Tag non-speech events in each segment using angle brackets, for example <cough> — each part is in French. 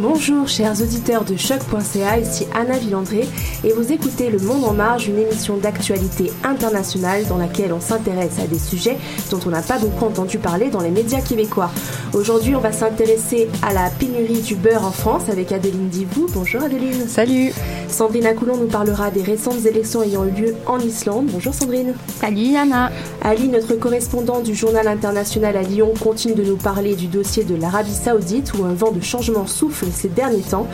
Bonjour chers auditeurs de choc.ca, ici Anna Villandré et vous écoutez Le Monde en Marge, une émission d'actualité internationale dans laquelle on s'intéresse à des sujets dont on n'a pas beaucoup entendu parler dans les médias québécois. Aujourd'hui, on va s'intéresser à la pénurie du beurre en France avec Adeline Divou. Bonjour Adeline. Salut. Sandrine Acoulon nous parlera des récentes élections ayant eu lieu en Islande. Bonjour Sandrine. Salut Anna. Ali, notre correspondant du journal international à Lyon, continue de nous parler du dossier de l'Arabie Saoudite où un vent de changement souffle ces derniers temps.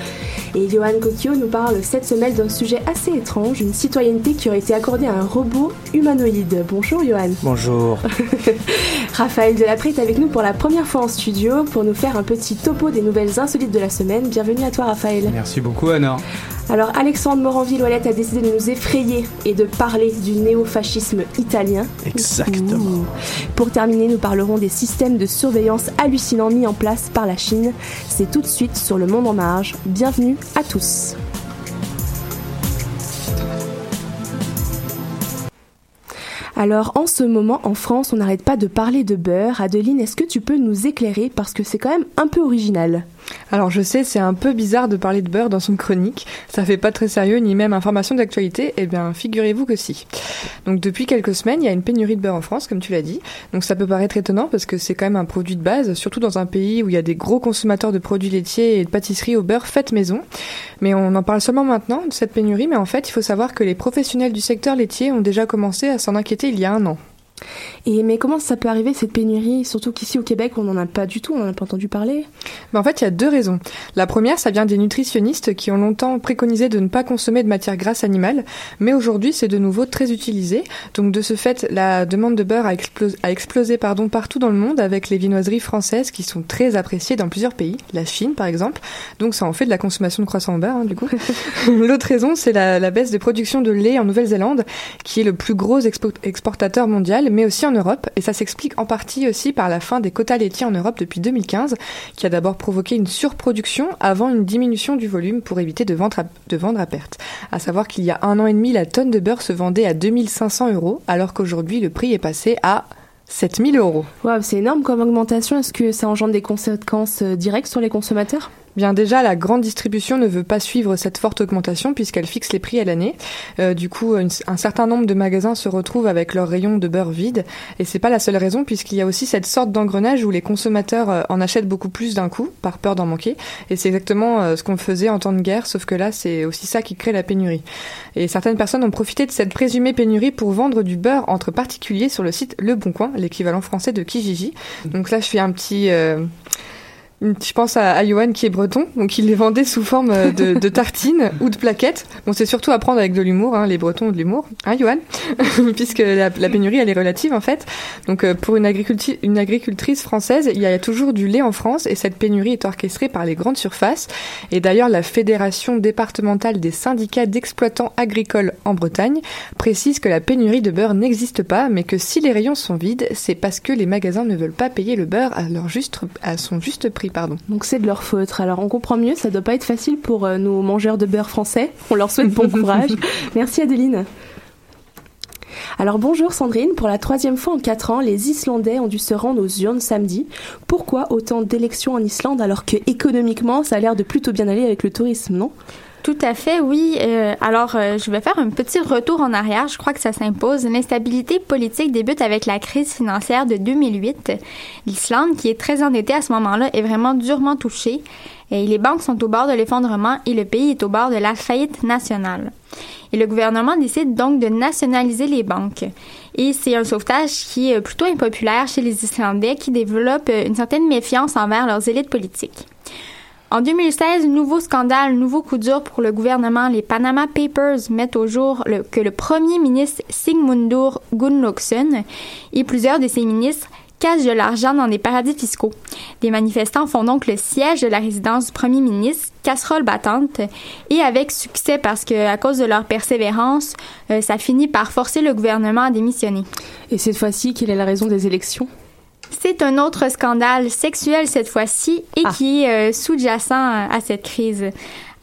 Et Johan Kokio nous parle cette semaine d'un sujet assez étrange, une citoyenneté qui aurait été accordée à un robot humanoïde. Bonjour Johan. Bonjour. <laughs> Raphaël Delapré est avec nous pour la première fois en studio pour nous faire un petit topo des nouvelles insolites de la semaine. Bienvenue à toi Raphaël. Merci beaucoup Anna. Alors Alexandre Moranville-Ouellette a décidé de nous effrayer et de parler du néofascisme italien. Exactement. Pour terminer, nous parlerons des systèmes de surveillance hallucinants mis en place par la Chine. C'est tout de suite sur le monde en marge. Bienvenue à tous. Alors en ce moment en France, on n'arrête pas de parler de beurre. Adeline, est-ce que tu peux nous éclairer? Parce que c'est quand même un peu original Alors je sais, c'est un peu bizarre de parler de beurre dans son chronique. Ça fait pas très sérieux ni même information d'actualité. Eh bien, figurez-vous que si. Donc depuis quelques semaines, il y a une pénurie de beurre en France, comme tu l'as dit. Donc ça peut paraître étonnant parce que c'est quand même un produit de base, surtout dans un pays où il y a des gros consommateurs de produits laitiers et de pâtisseries au beurre fait maison. Mais on en parle seulement maintenant de cette pénurie, mais en fait, il faut savoir que les professionnels du secteur laitier ont déjà commencé à s'en inquiéter il y a un an. Et mais comment ça peut arriver cette pénurie Surtout qu'ici au Québec, on n'en a pas du tout, on n'en a pas entendu parler? Mais en fait, il y a deux raisons. La première, ça vient des nutritionnistes qui ont longtemps préconisé de ne pas consommer de matière grasse animale, mais aujourd'hui, c'est de nouveau très utilisé. Donc de ce fait, la demande de beurre a explosé, a explosé pardon, partout dans le monde avec les viennoiseries françaises qui sont très appréciées dans plusieurs pays, la Chine par exemple. Donc ça en fait de la consommation de croissants au beurre, hein, du coup. <laughs> L'autre raison, c'est la, la baisse des productions de lait en Nouvelle-Zélande, qui est le plus gros expo- exportateur mondial, mais aussi en Europe. Et ça s'explique en partie aussi par la fin des quotas laitiers en Europe depuis 2015, qui a d'abord provoqué une surproduction avant une diminution du volume pour éviter de vendre à, perte. À savoir qu'il y a un an et demi, la tonne de beurre se vendait à 2500 euros, alors qu'aujourd'hui, le prix est passé à 7000 euros. Waouh, c'est énorme comme augmentation. Est-ce que ça engendre des conséquences euh, directes sur les consommateurs? Bien déjà, la grande distribution ne veut pas suivre cette forte augmentation puisqu'elle fixe les prix à l'année. Euh, du coup, un certain nombre de magasins se retrouvent avec leurs rayons de beurre vides et c'est pas la seule raison puisqu'il y a aussi cette sorte d'engrenage où les consommateurs euh, en achètent beaucoup plus d'un coup par peur d'en manquer et c'est exactement euh, ce qu'on faisait en temps de guerre sauf que là c'est aussi ça qui crée la pénurie. Et certaines personnes ont profité de cette présumée pénurie pour vendre du beurre entre particuliers sur le site Le Bon Coin, l'équivalent français de Kijiji. Donc là je fais un petit je pense à, à Johan qui est breton, donc il les vendait sous forme euh, de, de tartines <laughs> ou de plaquettes. Bon, c'est surtout à prendre avec de l'humour, hein, les bretons ont de l'humour, hein Johan <laughs> Puisque la, la, pénurie, elle est relative en fait. Donc euh, pour une, une agricultrice française, il y a toujours du lait en France et cette pénurie est orchestrée par les grandes surfaces. Et d'ailleurs, la Fédération départementale des syndicats d'exploitants agricoles en Bretagne précise que la pénurie de beurre n'existe pas, mais que si les rayons sont vides, c'est parce que les magasins ne veulent pas payer le beurre à, leur juste, à son juste prix pardon. Donc c'est de leur faute. Alors on comprend mieux, ça doit pas être facile pour euh, nos mangeurs de beurre français. <laughs> On leur souhaite bon <laughs> courage. Merci Adeline. Alors bonjour Sandrine, pour la troisième fois en quatre ans, les Islandais ont dû se rendre aux urnes samedi. Pourquoi autant d'élections en Islande alors que économiquement ça a l'air de plutôt bien aller avec le tourisme, non? Tout à fait, oui. Euh, alors, euh, je vais faire un petit retour en arrière. Je crois que ça s'impose. L'instabilité politique débute avec la crise financière de 2008. L'Islande, qui est très endettée à ce moment-là, est vraiment durement touchée. Et les banques sont au bord de l'effondrement et le pays est au bord de la faillite nationale. Et le gouvernement décide donc de nationaliser les banques. Et c'est un sauvetage qui est plutôt impopulaire chez les Islandais qui développent une certaine méfiance envers leurs élites politiques. En 2016, nouveau scandale, nouveau coup dur pour le gouvernement. Les Panama Papers mettent au jour que le premier ministre Sigmundur Gunnlaugsson et plusieurs de ses ministres cachent de l'argent dans des paradis fiscaux. Des manifestants font donc le siège de la résidence du premier ministre, casserole battante, et avec succès parce que à cause de leur persévérance, euh, ça finit par forcer le gouvernement à démissionner. Et cette fois-ci, quelle est la raison des élections? C'est un autre scandale sexuel cette fois-ci et ah. qui est euh, sous-jacent à cette crise.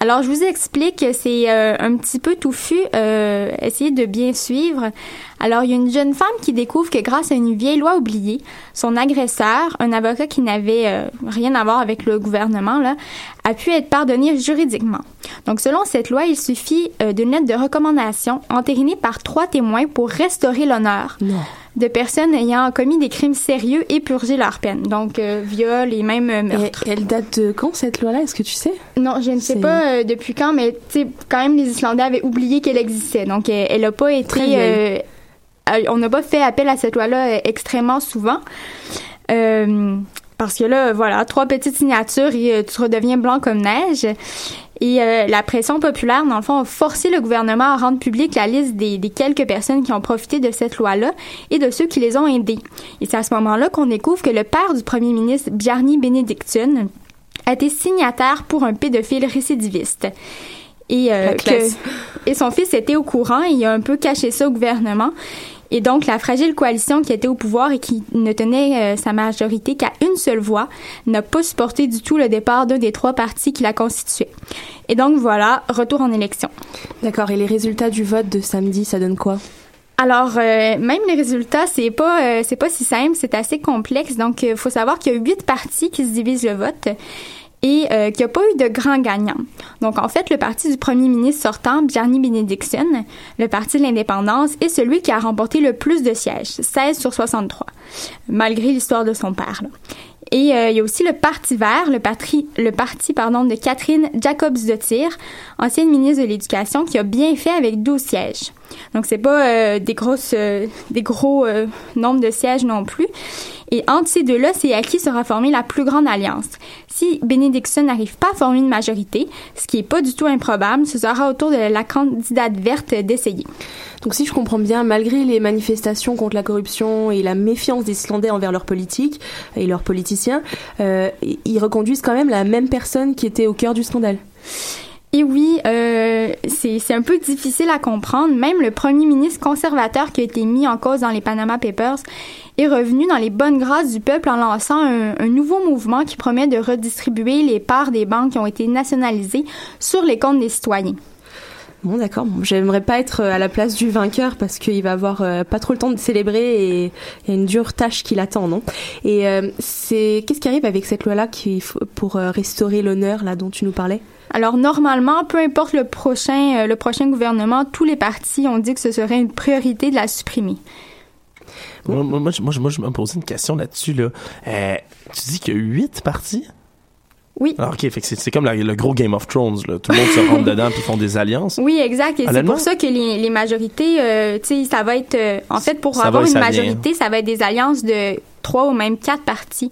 Alors, je vous explique, c'est euh, un petit peu touffu, euh, essayez de bien suivre. Alors, il y a une jeune femme qui découvre que grâce à une vieille loi oubliée, son agresseur, un avocat qui n'avait euh, rien à voir avec le gouvernement, là, a pu être pardonné juridiquement. Donc, selon cette loi, il suffit d'une lettre de recommandation entérinée par trois témoins pour restaurer l'honneur. Non de personnes ayant commis des crimes sérieux et purgé leur peine. Donc, euh, viol et même euh, meurtre. Et elle date de quand, cette loi-là? Est-ce que tu sais? Non, je ne sais pas euh, depuis quand, mais tu sais, quand même, les Islandais avaient oublié qu'elle existait. Donc, elle n'a pas été... on n'a pas fait appel à cette loi-là extrêmement souvent. parce que là, voilà, trois petites signatures et tu redeviens blanc comme neige. Et euh, la pression populaire, dans le fond, a forcé le gouvernement à rendre publique la liste des, quelques personnes qui ont profité de cette loi-là et de ceux qui les ont aidés. Et c'est à ce moment-là qu'on découvre que le père du premier ministre, Bjarni Benedictson, a été signataire pour un pédophile récidiviste. Et, euh, et son fils était au courant et il a un peu caché ça au gouvernement. Et donc, la fragile coalition qui était au pouvoir et qui ne tenait euh, sa majorité qu'à une seule voix n'a pas supporté du tout le départ d'un des trois partis qui la constituaient. Et donc, voilà, retour en élection. D'accord. Et les résultats du vote de samedi, ça donne quoi? Alors, euh, même les résultats, c'est pas euh, c'est pas si simple, c'est assez complexe. Donc, il faut savoir qu'il y a huit partis qui se divisent le vote et euh, qu'il n'y a pas eu de grand gagnant. Donc, en fait, le parti du premier ministre sortant, Bjarni Benedictson, le parti de l'indépendance, est celui qui a remporté le plus de sièges, 16 sur 63, malgré l'histoire de son père. Et euh, il y a aussi le Parti vert, le, parti, le parti pardon, de Catherine Jacobs de ancienne ministre de l'Éducation, qui a bien fait avec 12 sièges. Donc c'est pas euh, des grosses, des gros nombres de sièges non plus. Et entre ces deux-là, c'est à qui sera formée la plus grande alliance. Si Benedictson n'arrive pas à former une majorité, ce qui est pas du tout improbable, ce sera au tour de la candidate verte d'essayer. Donc si je comprends bien, malgré les manifestations contre la corruption et la méfiance des Islandais envers leurs politiques et leurs politiciens, euh, ils reconduisent quand même la même personne qui était au cœur du scandale. Et oui, euh, c'est un peu difficile à comprendre. Même le premier ministre conservateur qui a été mis en cause dans les Panama Papers est revenu dans les bonnes grâces du peuple en lançant un, nouveau mouvement qui promet de redistribuer les parts des banques qui ont été nationalisées sur les comptes des citoyens. Bon, d'accord. J'aimerais pas être à la place du vainqueur parce qu'il va avoir euh, pas trop le temps de célébrer et il y a une dure tâche qui l'attend, non? Et euh, c'est qu'est-ce qui arrive avec cette loi-là qui pour euh, restaurer l'honneur là dont tu nous parlais? Alors normalement, peu importe le prochain, euh, le prochain gouvernement, tous les partis ont dit que ce serait une priorité de la supprimer. Moi, moi, moi, je- moi, je- moi, je me posais une question là-dessus. Là. Euh, tu dis qu'il y a huit partis? Oui. Alors, OK, fait que c'est comme la- le gros Game of Thrones. Là. Tout le monde se rentre <laughs> dedans puis font des alliances. Oui, exact. Et c'est pour ça que les, les majorités, euh, tu sais, ça va être, euh, en fait, pour Ça avoir une vient. majorité, ça va être des alliances de trois ou même quatre partis.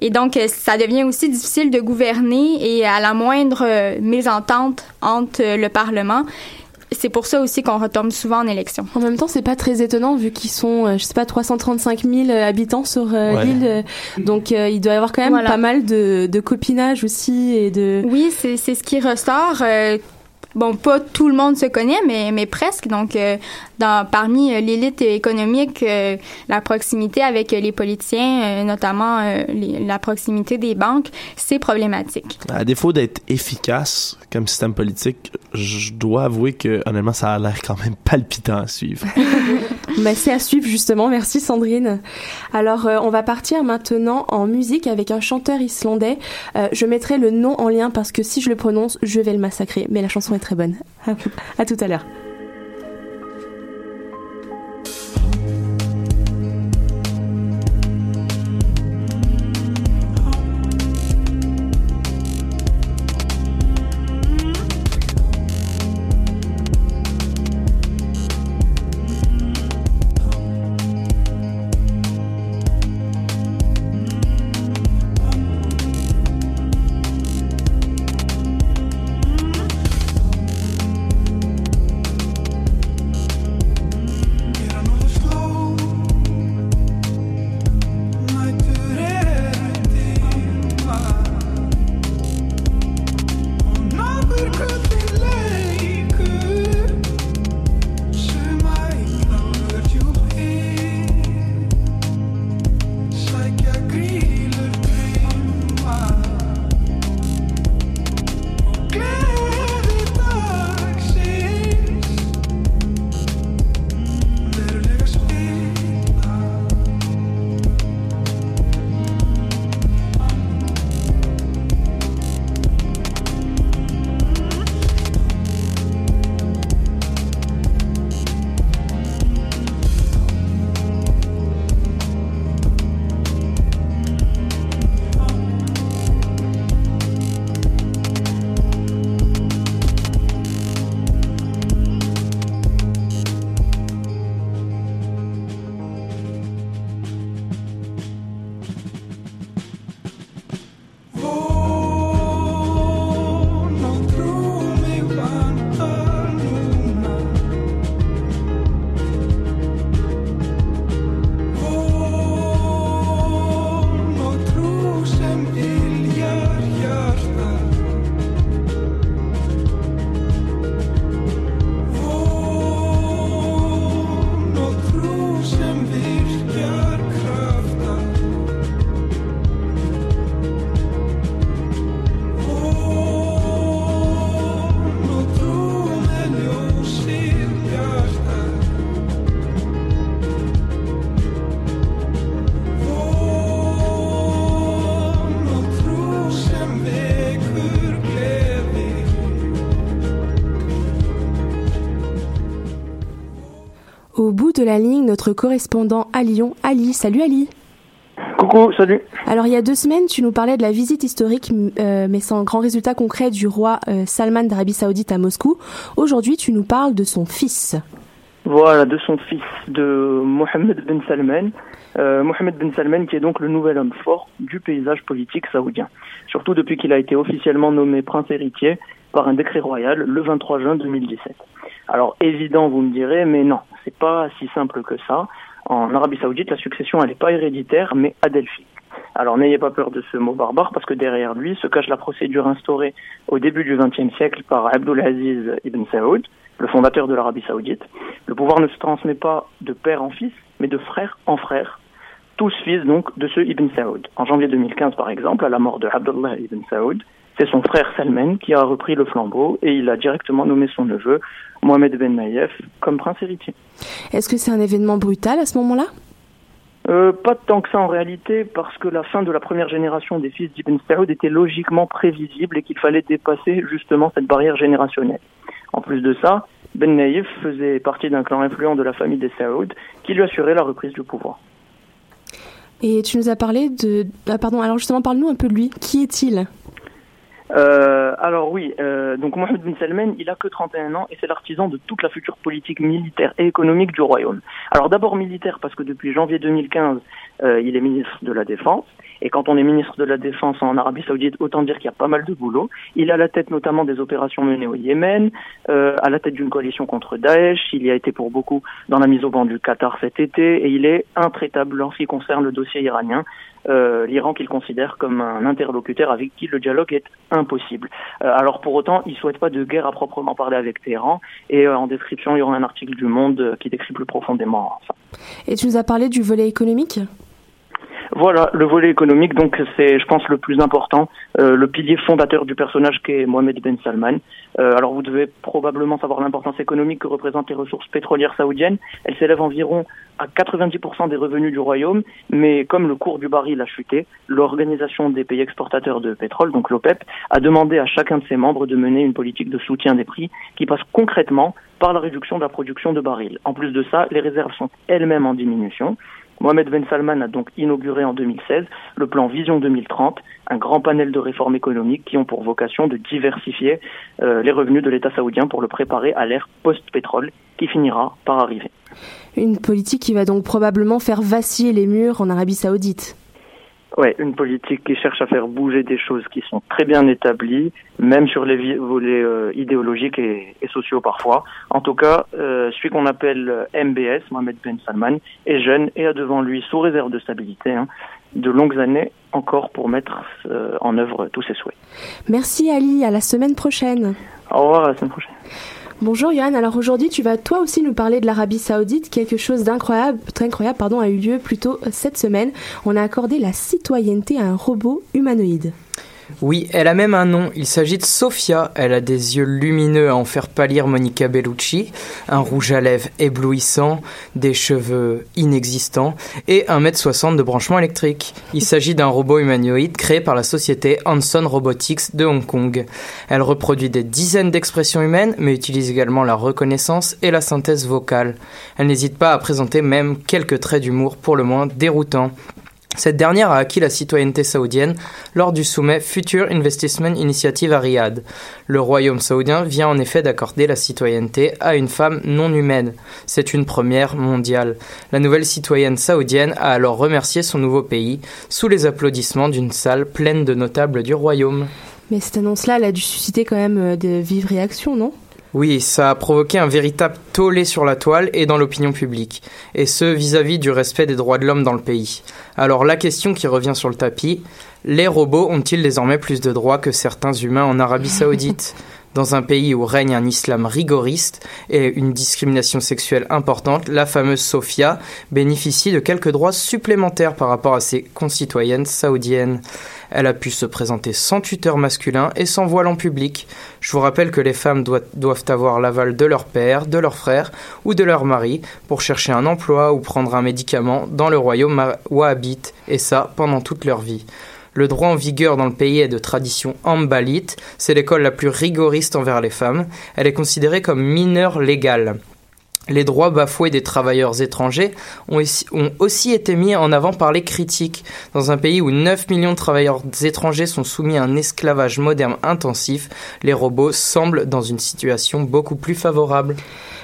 Et donc, euh, ça devient aussi difficile de gouverner et à la moindre euh, mésentente entre euh, le Parlement, c'est pour ça aussi qu'on retombe souvent en élection. En même temps, c'est pas très étonnant vu qu'ils sont, euh, je sais pas, 335 000 habitants sur euh, Ouais. l'île. Donc, euh, il doit y avoir quand même Voilà. pas mal de, de copinage aussi et de. Oui, c'est c'est ce qui ressort. euh, bon, pas tout le monde se connaît, mais, mais presque. Donc, euh, dans, parmi euh, l'élite économique, euh, la proximité avec euh, les politiciens, euh, notamment les- la proximité des banques, c'est problématique. À défaut d'être efficace comme système politique, je dois avouer que, honnêtement, ça a l'air quand même <laughs> palpitant à suivre. <laughs> Bah, c'est à suivre justement. Merci Sandrine. Alors, euh, on va partir maintenant en musique avec un chanteur islandais. Euh, je mettrai le nom en lien parce que si je le prononce, je vais le massacrer. Mais la chanson est très bonne. <laughs> à tout à l'heure. Notre correspondant à Lyon, Ali. Salut Ali. Coucou, salut. Alors il y a deux semaines, tu nous parlais de la visite historique, euh, mais sans grand résultat concret, du roi euh, Salman d'Arabie Saoudite à Moscou. Aujourd'hui, tu nous parles de son fils. Voilà, de son fils, de Mohammed Ben Salman. Euh, Mohammed Ben Salman qui est donc le nouvel homme fort du paysage politique saoudien. Surtout depuis qu'il a été officiellement nommé prince héritier par un décret royal le 23 juin 2017. Alors évident, vous me direz, mais non, c'est pas si simple que ça. En Arabie Saoudite, la succession, n'est pas héréditaire, mais adelphique. Alors n'ayez pas peur de ce mot barbare, parce que derrière lui se cache la procédure instaurée au début du XXe siècle par Abdulaziz ibn Saoud, le fondateur de l'Arabie Saoudite. Le pouvoir ne se transmet pas de père en fils, mais de frère en frère, tous fils donc de ce Ibn Saoud. En janvier 2015, par exemple, à la mort de Abdullah ibn Saoud, C'est son frère Salman qui a repris le flambeau et il a directement nommé son neveu, Mohamed Ben Naïef, comme prince héritier. Est-ce que c'est un événement brutal à ce moment-là? Euh, pas tant que ça en réalité, parce que la fin de la première génération des fils d'Ibn Saoud était logiquement prévisible et qu'il fallait dépasser justement cette barrière générationnelle. En plus de ça, Ben Naïf faisait partie d'un clan influent de la famille des Saoud qui lui assurait la reprise du pouvoir. Et tu nous as parlé de... Ah, pardon, alors justement, parle-nous un peu de lui. Qui est-il? Euh, alors oui, euh, donc Mohamed bin Salman, il a que 31 ans et c'est l'artisan de toute la future politique militaire et économique du royaume. Alors d'abord militaire parce que depuis janvier 2015, euh, il est ministre de la Défense. Et quand on est ministre de la Défense en Arabie Saoudite, autant dire qu'il y a pas mal de boulot. Il a la tête notamment des opérations menées au Yémen, euh, à la tête d'une coalition contre Daesh. Il y a été pour beaucoup dans la mise au banc du Qatar cet été et il est intraitable en ce qui concerne le dossier iranien. Euh, l'Iran qu'il considère comme un interlocuteur avec qui le dialogue est impossible. Euh, alors pour autant, il souhaite pas de guerre à proprement parler avec Téhéran. Et euh, en description, il y aura un article du Monde qui décrit plus profondément ça. Et tu nous as parlé du volet économique? Voilà, le volet économique, donc c'est, je pense, le plus important, euh, le pilier fondateur du personnage qui est Mohamed Ben Salman. Euh, alors vous devez probablement savoir l'importance économique que représentent les ressources pétrolières saoudiennes. Elles s'élèvent environ à 90% des revenus du royaume, mais comme le cours du baril a chuté, l'Organisation des pays exportateurs de pétrole, donc l'OPEP, a demandé à chacun de ses membres de mener une politique de soutien des prix qui passe concrètement par la réduction de la production de barils. En plus de ça, les réserves sont elles-mêmes en diminution. Mohamed Ben Salman a donc inauguré en 2016 le plan Vision 2030, un grand panel de réformes économiques qui ont pour vocation de diversifier euh, les revenus de l'État saoudien pour le préparer à l'ère post-pétrole qui finira par arriver. Une politique qui va donc probablement faire vaciller les murs en Arabie saoudite. Ouais, une politique qui cherche à faire bouger des choses qui sont très bien établies, même sur les volets euh, idéologiques et, sociaux parfois. En tout cas, euh, celui qu'on appelle MBS, Mohamed Ben Salman, est jeune et a devant lui, sous réserve de stabilité, hein, de longues années encore pour mettre euh, en œuvre tous ses souhaits. Merci Ali, à la semaine prochaine. Au revoir, à la semaine prochaine. Bonjour Johan, alors aujourd'hui tu vas toi aussi nous parler de l'Arabie Saoudite. Quelque chose d'incroyable, très incroyable, pardon, a eu lieu plus tôt cette semaine. On a accordé la citoyenneté à un robot humanoïde. Oui, elle a même un nom. Il s'agit de Sofia. Elle a des yeux lumineux à en faire pâlir Monica Bellucci, un rouge à lèvres éblouissant, des cheveux inexistants et 1m60 de branchement électrique. Il s'agit d'un robot humanoïde créé par la société Hanson Robotics de Hong Kong. Elle reproduit des dizaines d'expressions humaines, mais utilise également la reconnaissance et la synthèse vocale. Elle n'hésite pas à présenter même quelques traits d'humour pour le moins déroutants. Cette dernière a acquis la citoyenneté saoudienne lors du sommet Future Investment Initiative à Riyad. Le royaume saoudien vient en effet d'accorder la citoyenneté à une femme non humaine. C'est une première mondiale. La nouvelle citoyenne saoudienne a alors remercié son nouveau pays sous les applaudissements d'une salle pleine de notables du royaume. Mais cette annonce-là, elle a dû susciter quand même euh, de vives réactions, non? Oui, ça a provoqué un véritable tollé sur la toile et dans l'opinion publique, et ce vis-à-vis du respect des droits de l'homme dans le pays. Alors la question qui revient sur le tapis, les robots ont-ils désormais plus de droits que certains humains en Arabie saoudite? Dans un pays où règne un islam rigoriste et une discrimination sexuelle importante, la fameuse Sophia bénéficie de quelques droits supplémentaires par rapport à ses concitoyennes saoudiennes. Elle a pu se présenter sans tuteur masculin et sans voile en public. Je vous rappelle que les femmes doivent avoir l'aval de leur père, de leur frère ou de leur mari pour chercher un emploi ou prendre un médicament dans le royaume où habitent, et ça pendant toute leur vie. Le droit en vigueur dans le pays est de tradition ambalite, c'est l'école la plus rigoriste envers les femmes. Elle est considérée comme mineure légale. Les droits bafoués des travailleurs étrangers ont aussi, été mis en avant par les critiques. Dans un pays où 9 millions de travailleurs étrangers sont soumis à un esclavage moderne intensif, les robots semblent dans une situation beaucoup plus favorable.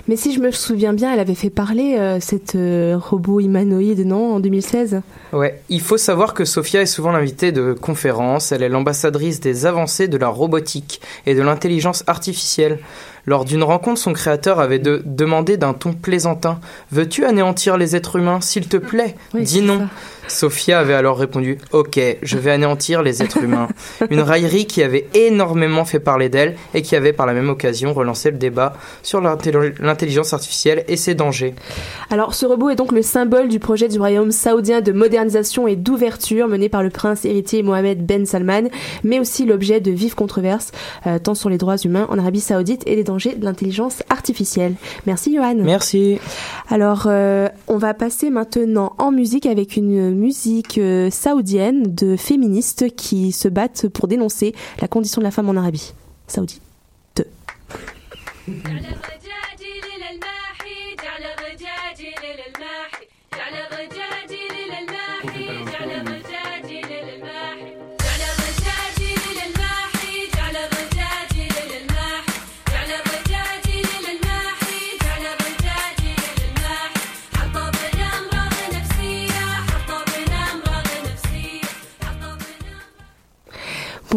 Mais si je me souviens bien, elle avait fait parler euh, cette euh, robot humanoïde, non, en 2016 Ouais, il faut savoir que Sophia est souvent l'invitée de conférences, elle est l'ambassadrice des avancées de la robotique et de l'intelligence artificielle. Lors d'une rencontre, son créateur avait demandé d'un ton plaisantin. Veux-tu anéantir les êtres humains, s'il te plaît? Dis non. Sophia avait alors répondu Ok, je vais anéantir les êtres humains. Une raillerie qui avait énormément fait parler d'elle et qui avait par la même occasion relancé le débat sur l'intelligence artificielle et ses dangers. Alors, ce robot est donc le symbole du projet du royaume saoudien de modernisation et d'ouverture mené par le prince héritier Mohamed Ben Salman, mais aussi l'objet de vives controverses, euh, tant sur les droits humains en Arabie saoudite et les dangers de l'intelligence artificielle. Merci, Johan. Merci. Alors, euh, on va passer maintenant en musique avec une musique euh, saoudienne de féministes qui se battent pour dénoncer la condition de la femme en Arabie saoudite.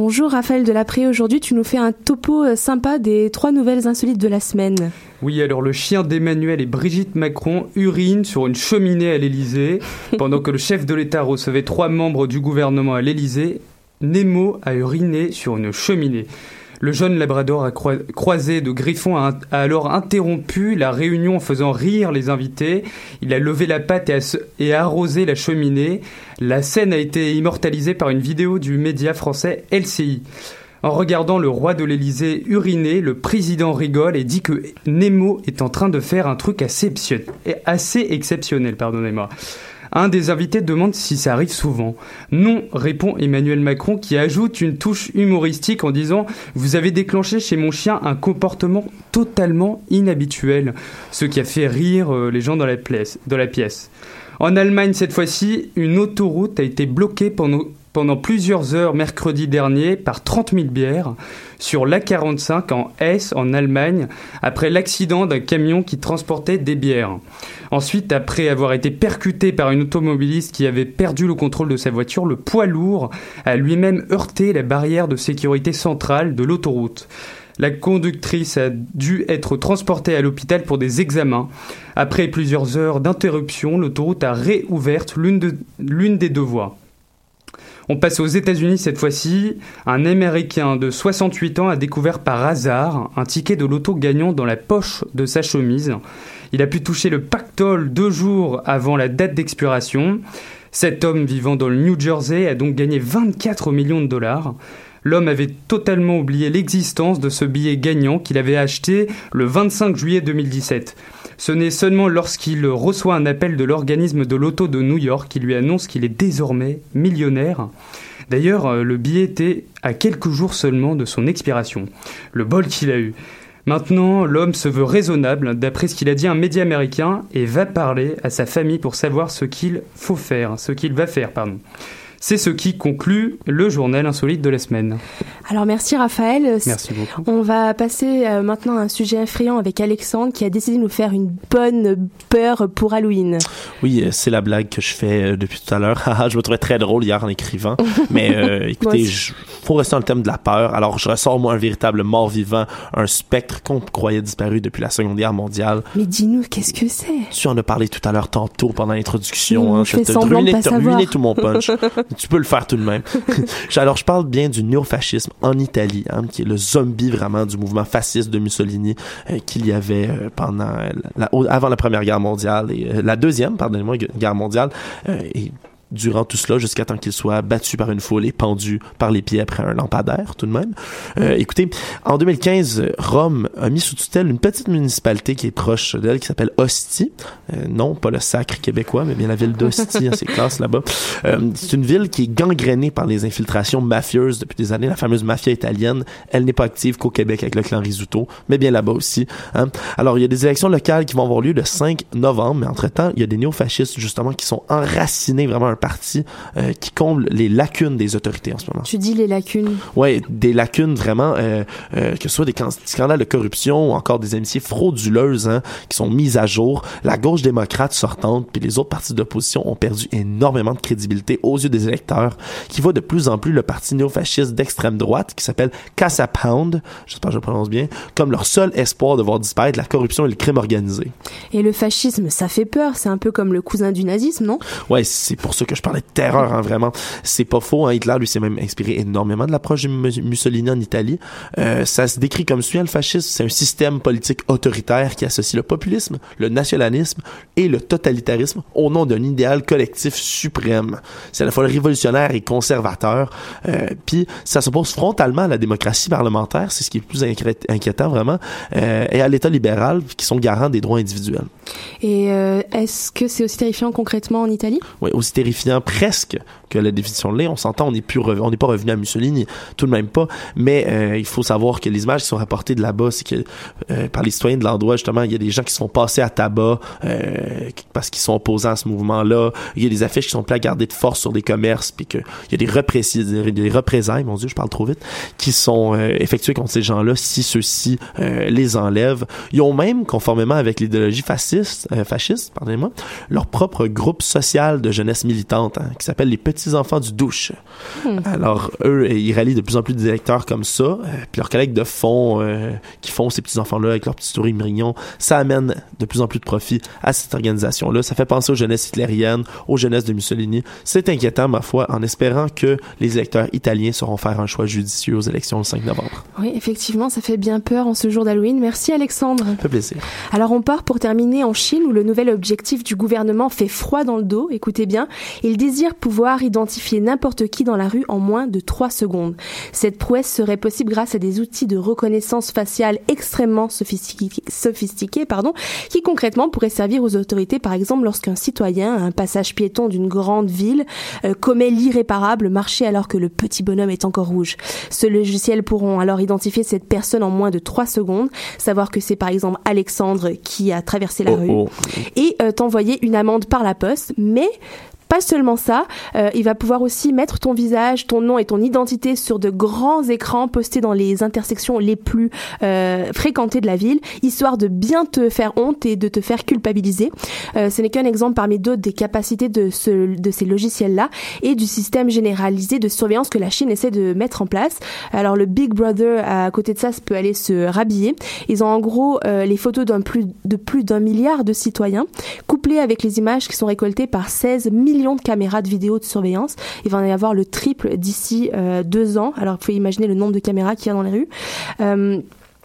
Bonjour Raphaël Delapré, aujourd'hui tu nous fais un topo euh, sympa des trois nouvelles insolites de la semaine. Oui, alors le chien d'Emmanuel et Brigitte Macron urine sur une cheminée à l'Elysée. <laughs> Pendant que le chef de l'État recevait trois membres du gouvernement à l'Elysée, Nemo a uriné sur une cheminée. Le jeune labrador à croisé de Griffon a, alors interrompu la réunion en faisant rire les invités. Il a levé la patte et, a arrosé la cheminée. La scène a été immortalisée par une vidéo du média français LCI. En regardant le roi de l'Élysée uriner, le président rigole et dit que Nemo est en train de faire un truc assez exceptionnel. Pardonnez-moi. Un des invités demande si ça arrive souvent. Non, répond Emmanuel Macron qui ajoute une touche humoristique en disant Vous avez déclenché chez mon chien un comportement totalement inhabituel, ce qui a fait rire euh, les gens dans la, pièce. En Allemagne, cette fois-ci, une autoroute a été bloquée pendant, pendant plusieurs heures mercredi dernier par 30 000 bières sur l'A45 en Hesse, en Allemagne, après l'accident d'un camion qui transportait des bières. Ensuite, après avoir été percuté par une automobiliste qui avait perdu le contrôle de sa voiture, le poids lourd a lui-même heurté la barrière de sécurité centrale de l'autoroute. La conductrice a dû être transportée à l'hôpital pour des examens. Après plusieurs heures d'interruption, l'autoroute a réouverte l'une de, des deux voies. On passe aux États-Unis cette fois-ci. Un Américain de 68 ans a découvert par hasard un ticket de loto gagnant dans la poche de sa chemise. Il a pu toucher le pactole deux jours avant la date d'expiration. Cet homme vivant dans le New Jersey a donc gagné 24 millions de dollars. L'homme avait totalement oublié l'existence de ce billet gagnant qu'il avait acheté le 25 juillet 2017. Ce n'est seulement lorsqu'il reçoit un appel de l'organisme de l'auto de New York qui lui annonce qu'il est désormais millionnaire. D'ailleurs, euh, le billet était à quelques jours seulement de son expiration. Le bol qu'il a eu. Maintenant, l'homme se veut raisonnable, d'après ce qu'il a dit à un média américain, et va parler à sa famille pour savoir ce qu'il faut faire, ce qu'il va faire, pardon. C'est ce qui conclut le journal insolite de la semaine. Alors merci Raphaël. Merci beaucoup. On va passer euh, maintenant à un sujet effrayant avec Alexandre qui a décidé de nous faire une bonne peur pour Halloween. Oui, euh, c'est la blague que je fais euh, depuis tout à l'heure. <laughs> je me trouvais très drôle hier en écrivant. <laughs> Mais écoutez, il faut rester dans le thème de la peur. Alors je ressors moi un véritable mort-vivant, un spectre qu'on croyait disparu depuis la Seconde Guerre mondiale. Mais dis-nous, qu'est-ce que c'est? Tu en as parlé tout à l'heure tantôt pendant l'introduction. Hein, je fais semblant de pas savoir. tout mon punch. <laughs> tu peux le faire tout de même. <laughs> Alors, je parle bien du néofascisme en Italie, hein, qui est le zombie vraiment du mouvement fasciste de Mussolini euh, qu'il y avait euh, pendant la, avant la Première Guerre mondiale et euh, la deuxième, pardonnez-moi, guerre mondiale. Durant tout cela jusqu'à temps qu'il soit battu par une foule et pendu par les pieds après un lampadaire tout de même. Euh, écoutez, en 2015, Rome a mis sous tutelle une petite municipalité qui est proche d'elle qui s'appelle Ostie. Euh, non, pas le sacre québécois, mais bien la ville d'Ostie, <laughs> hein, c'est classe là-bas. Euh, c'est une ville qui est gangrénée par les infiltrations mafieuses depuis des années. La fameuse mafia italienne, elle n'est pas active qu'au Québec avec le clan Risuto, mais bien là-bas aussi. Hein. Alors, il y a des élections locales qui vont avoir lieu le 5 novembre, mais entre-temps, il y a des néofascistes justement qui sont enracinés vraiment partie euh, qui comble les lacunes des autorités en ce moment. Tu dis les lacunes Ouais, des lacunes vraiment, euh, euh, que ce soit des scandales de corruption ou encore des amitiés frauduleuses hein, qui sont mises à jour. La gauche démocrate sortante puis les autres partis d'opposition ont perdu énormément de crédibilité aux yeux des électeurs qui voient de plus en plus le parti néofasciste d'extrême droite qui s'appelle Casa Pound, j'espère que je prononce bien, comme leur seul espoir de voir disparaître la corruption et le crime organisé. Et le fascisme, ça fait peur, c'est un peu comme le cousin du nazisme, non? Ouais, c'est pour ça que je parlais de terreur, hein, vraiment. C'est pas faux. Hein. Hitler, lui, s'est même inspiré énormément de l'approche de Mussolini en Italie. Euh, ça se décrit comme suit, le fascisme. C'est un système politique autoritaire qui associe le populisme, le nationalisme et le totalitarisme au nom d'un idéal collectif suprême. C'est à la fois révolutionnaire et conservateur. Euh, Puis ça s'oppose frontalement à la démocratie parlementaire, c'est ce qui est le plus inquiétant vraiment, euh, et à l'État libéral qui sont garants des droits individuels. Et est-ce que c'est aussi terrifiant concrètement en Italie? Oui, aussi terrifiant presque que la définition l'est. On s'entend, on n'est plus pas revenu à Mussolini, tout de même pas. Mais euh, il faut savoir que les images qui sont rapportées de là-bas, c'est que euh, par les citoyens de l'endroit, justement, il y a des gens qui sont passés à tabac euh, parce qu'ils sont opposants à ce mouvement-là. Il y a des affiches qui sont placardées de force sur des commerces, puis qu'il y a des, représailles, des représailles, mon Dieu, je parle trop vite, qui sont effectuées contre ces gens-là si ceux-ci les enlèvent. Ils ont même, conformément avec l'idéologie fasciste, fasciste, pardonnez-moi, leur propre groupe social de jeunesse militante hein, qui s'appelle les Petits enfants du douche. Hmm. Alors, eux, ils rallient de plus en plus de directeurs comme ça. Euh, puis leurs collègues de fond euh, qui font ces petits-enfants-là avec leurs petits souris mignons, ça amène de plus en plus de profit à cette organisation-là. Ça fait penser aux jeunesses hitlériennes, aux jeunesses de Mussolini. C'est inquiétant, ma foi, en espérant que les électeurs italiens sauront faire un choix judicieux aux élections le 5 novembre. Oui, effectivement, ça fait bien peur en ce jour d'Halloween. Merci Alexandre. Ça fait plaisir. Alors on part pour terminer en Chine où le nouvel objectif du gouvernement fait froid dans le dos. Écoutez bien, il désire pouvoir identifier n'importe qui dans la rue en moins de 3 secondes. Cette prouesse serait possible grâce à des outils de reconnaissance faciale extrêmement sophistiqués, sophistiqués pardon, qui concrètement pourraient servir aux autorités par exemple lorsqu'un citoyen à un passage piéton d'une grande ville euh, commet l'irréparable marcher alors que le petit bonhomme est encore rouge. Ce logiciel pourront alors identifier cette personne en moins de 3 secondes, savoir que c'est par exemple Alexandre qui a traversé la oh, rue oh. et euh, t'envoyer une amende par la poste, mais pas seulement ça, euh, il va pouvoir aussi mettre ton visage, ton nom et ton identité sur de grands écrans postés dans les intersections les plus euh, fréquentées de la ville, histoire de bien te faire honte et de te faire culpabiliser. Euh, ce n'est qu'un exemple parmi d'autres des capacités de, ce, de ces logiciels-là et du système généralisé de surveillance que la Chine essaie de mettre en place. Alors le Big Brother à côté de ça, peut aller se rhabiller. Ils ont en gros euh, les photos d'un plus de plus d'un milliard de citoyens, couplées avec les images qui sont récoltées par 16 millions de caméras de vidéo de surveillance. Il va en y avoir le triple d'ici euh, deux ans. Alors, vous pouvez imaginer le nombre de caméras qu'il y a dans les rues.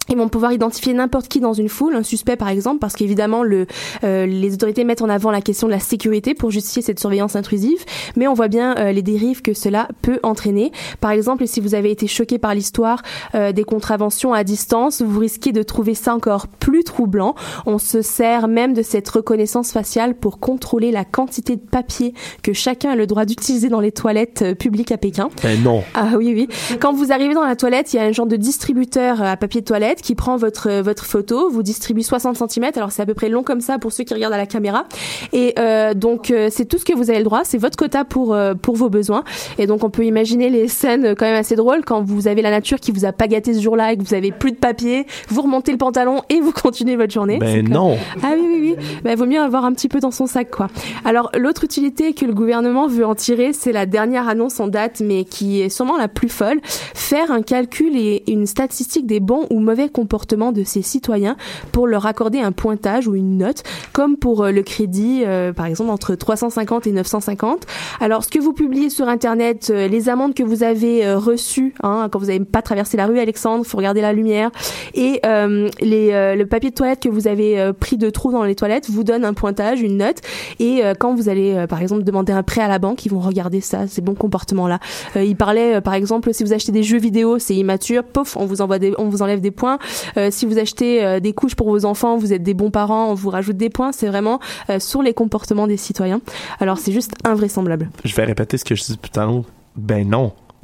Euh, ils vont pouvoir identifier n'importe qui dans une foule, un suspect par exemple, parce qu'évidemment le, euh, les autorités mettent en avant la question de la sécurité pour justifier cette surveillance intrusive, mais on voit bien euh, les dérives que cela peut entraîner. Par exemple, si vous avez été choqué par l'histoire euh, des contraventions à distance, vous risquez de trouver ça encore plus troublant. On se sert même de cette reconnaissance faciale pour contrôler la quantité de papier que chacun a le droit d'utiliser dans les toilettes publiques à Pékin. Ben non. Ah oui oui. Quand vous arrivez dans la toilette, il y a un genre de distributeur à papier de toilette qui prend votre votre photo, vous distribue 60 cm. Alors c'est à peu près long comme ça pour ceux qui regardent à la caméra. Et euh, donc euh, c'est tout ce que vous avez le droit, c'est votre quota pour euh, pour vos besoins. Et donc on peut imaginer les scènes quand même assez drôles quand vous avez la nature qui vous a pas gâté ce jour-là et que vous avez plus de papier, vous remontez le pantalon et vous <laughs> continuez votre journée. Ben non. Ah oui oui oui. Ben vaut mieux avoir un petit peu dans son sac quoi. Alors l'autre utilité que le gouvernement veut en tirer, c'est la dernière annonce en date mais qui est sûrement la plus folle, faire un calcul et une statistique des bons ou mauvais comportement de ces citoyens pour leur accorder un pointage ou une note, comme pour euh, le crédit, euh, par exemple, entre 350 et 950. Alors, ce que vous publiez sur Internet, euh, les amendes que vous avez reçues, hein, quand vous n'avez pas traversé la rue, Alexandre, faut regarder la lumière, et le papier de toilette que vous avez pris de trou dans les toilettes vous donne un pointage, une note. Et quand vous allez, par exemple, demander un prêt à la banque, ils vont regarder ça, ces bons comportements-là. il parlait, par exemple, si vous achetez des jeux vidéo, c'est immature, pof, on vous envoie des, on vous enlève des points. Euh, si vous achetez euh, des couches pour vos enfants, vous êtes des bons parents, on vous rajoute des points. C'est vraiment euh, sur les comportements des citoyens. Alors c'est juste invraisemblable. Je vais répéter ce que je dis plus tard. Ben non. <laughs>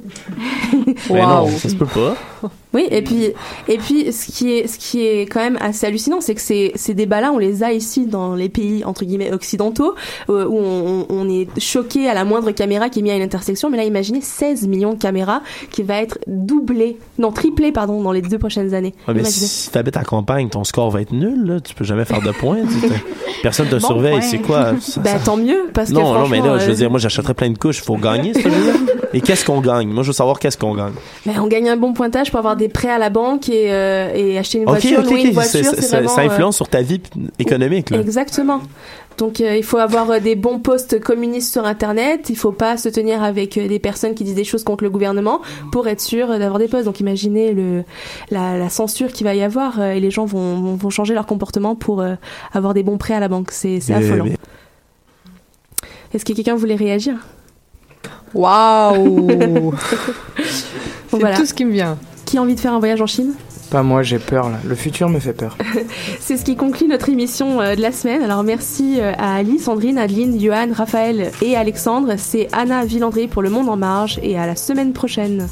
ben non, ça se peut pas. <laughs> Oui, et puis, et puis, ce qui est, ce qui est quand même assez hallucinant, c'est que ces, ces débats-là, on les a ici dans les pays entre guillemets occidentaux, euh, où on, on, est choqué à la moindre caméra qui est mise à une intersection. Mais là, imaginez 16 millions de caméras qui va être doublé, non triplé, pardon, dans les deux prochaines années. mais si tu habites à campagne, ton score va être nul. Là. Tu peux jamais faire de points. Personne te surveille. C'est quoi? <laughs> Ben tant mieux, parce non, que non, mais là, je veux euh, dire, moi, j'achèterais plein de couches. Il faut gagner, ce jeu-là. Et qu'est-ce qu'on gagne? Moi, je veux savoir qu'est-ce qu'on gagne. Ben, on gagne un bon pointage pour avoir des prêts à la banque et, euh, et acheter une voiture, ok, louer ok. une voiture, Ça- c'est ça, vraiment. ça euh, influence sur ta vie économique, là. Exactement. Donc euh, il faut avoir des bons posts communistes sur Internet. Il faut pas se tenir avec des personnes qui disent des choses contre le gouvernement pour être sûr d'avoir des posts. Donc imaginez le la, la censure qu'il va y avoir euh, et les gens vont, changer leur comportement pour euh, avoir des bons prêts à la banque. C'est c'est Mais- affolant. mais- Est-ce que quelqu'un voulait réagir? Waouh <laughs> C'est voilà. tout ce qui me vient. Qui a envie de faire un voyage en Chine Pas moi, j'ai peur là. Le futur me fait peur. <laughs> C'est ce qui conclut notre émission euh, de la semaine. Alors merci euh, à Ali, Sandrine, Adeline, Johan, Raphaël et Alexandre. C'est Anna Villandré pour Le Monde en Marge et à la semaine prochaine.